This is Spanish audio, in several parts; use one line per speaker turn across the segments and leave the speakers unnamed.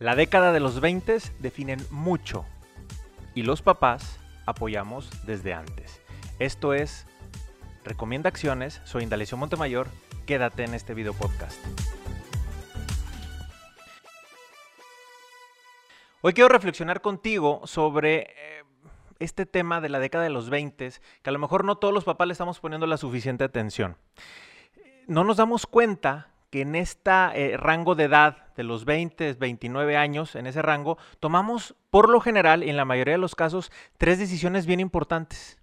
La década de los 20 definen mucho y los papás apoyamos desde antes. Esto es Recomienda Acciones, soy Indalecio Montemayor, quédate en este video podcast. Hoy quiero reflexionar contigo sobre eh, este tema de la década de los 20, que a lo mejor no todos los papás le estamos poniendo la suficiente atención. No nos damos cuenta que en este rango de edad de los 20, 29 años, en ese rango, tomamos por lo general, y en la mayoría de los casos, tres decisiones bien importantes.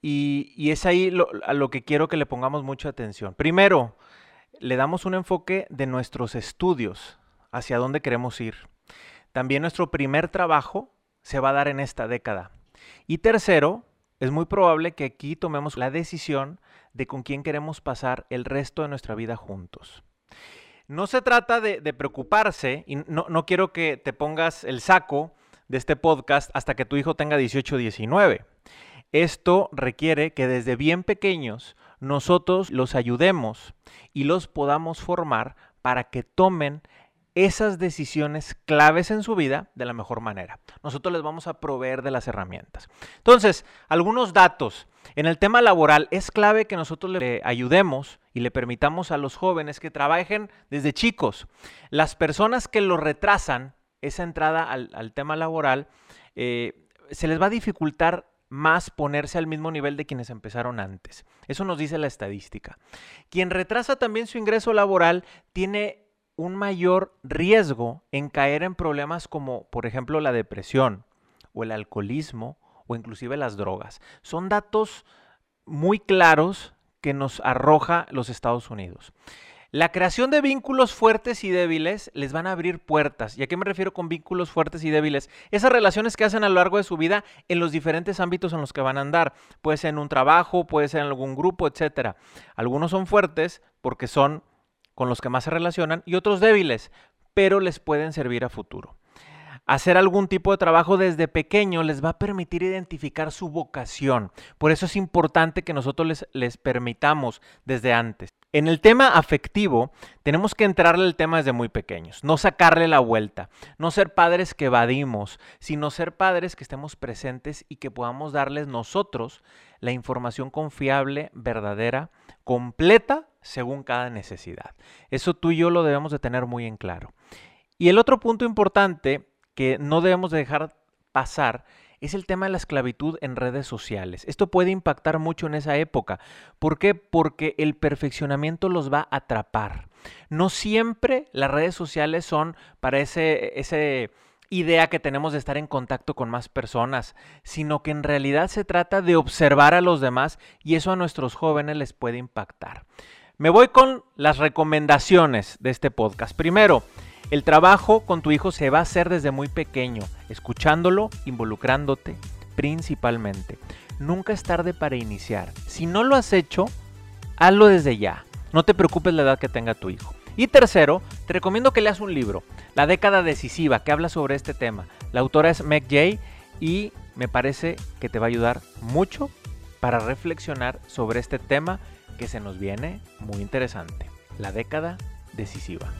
Y, es ahí a lo que quiero que le pongamos mucha atención. Primero, le damos un enfoque de nuestros estudios, hacia dónde queremos ir. También nuestro primer trabajo se va a dar en esta década. Y tercero, es muy probable que aquí tomemos la decisión de con quién queremos pasar el resto de nuestra vida juntos. No se trata de, preocuparse, y no, no, quiero que te pongas el saco de este podcast hasta que tu hijo tenga 18 o 19. Esto requiere que desde bien pequeños nosotros los ayudemos y los podamos formar para que tomen esas decisiones claves en su vida de la mejor manera. Nosotros les vamos a proveer de las herramientas. Entonces, algunos datos. En el tema laboral es clave que nosotros le ayudemos y le permitamos a los jóvenes que trabajen desde chicos. Las personas que lo retrasan, esa entrada al, tema laboral, eh, se les va a dificultar más ponerse al mismo nivel de quienes empezaron antes. Eso nos dice la estadística. Quien retrasa también su ingreso laboral tiene un mayor riesgo en caer en problemas como, por ejemplo, la depresión o el alcoholismo o inclusive las drogas. Son datos muy claros que nos arroja los Estados Unidos. La creación de vínculos fuertes y débiles les van a abrir puertas. ¿Y a qué me refiero con vínculos fuertes y débiles? Esas relaciones que hacen a lo largo de su vida en los diferentes ámbitos en los que van a andar. Puede ser en un trabajo, puede ser en algún grupo, etc. Algunos son fuertes porque son con los que más se relacionan y otros débiles, pero les pueden servir a futuro. Hacer algún tipo de trabajo desde pequeño les va a permitir identificar su vocación. Por eso es importante que nosotros les, les permitamos desde antes. En el tema afectivo, tenemos que entrarle el tema desde muy pequeños, no sacarle la vuelta, no ser padres que evadimos, sino ser padres que estemos presentes y que podamos darles nosotros la información confiable, verdadera, completa, según cada necesidad. Eso tú y yo lo debemos de tener muy en claro. Y el otro punto importante que no debemos de dejar pasar es el tema de la esclavitud en redes sociales. Esto puede impactar mucho en esa época. ¿Por qué? Porque el perfeccionamiento los va a atrapar. No siempre las redes sociales son para ese, ese idea que tenemos de estar en contacto con más personas, sino que en realidad se trata de observar a los demás y eso a nuestros jóvenes les puede impactar. Me voy con las recomendaciones de este podcast. Primero, el trabajo con tu hijo se va a hacer desde muy pequeño, escuchándolo, involucrándote principalmente. Nunca es tarde para iniciar. Si no lo has hecho, hazlo desde ya. No te preocupes la edad que tenga tu hijo. Y tercero, te recomiendo que leas un libro, La década decisiva, que habla sobre este tema. La autora es Meg Jay y me parece que te va a ayudar mucho para reflexionar sobre este tema que se nos viene muy interesante. La década decisiva.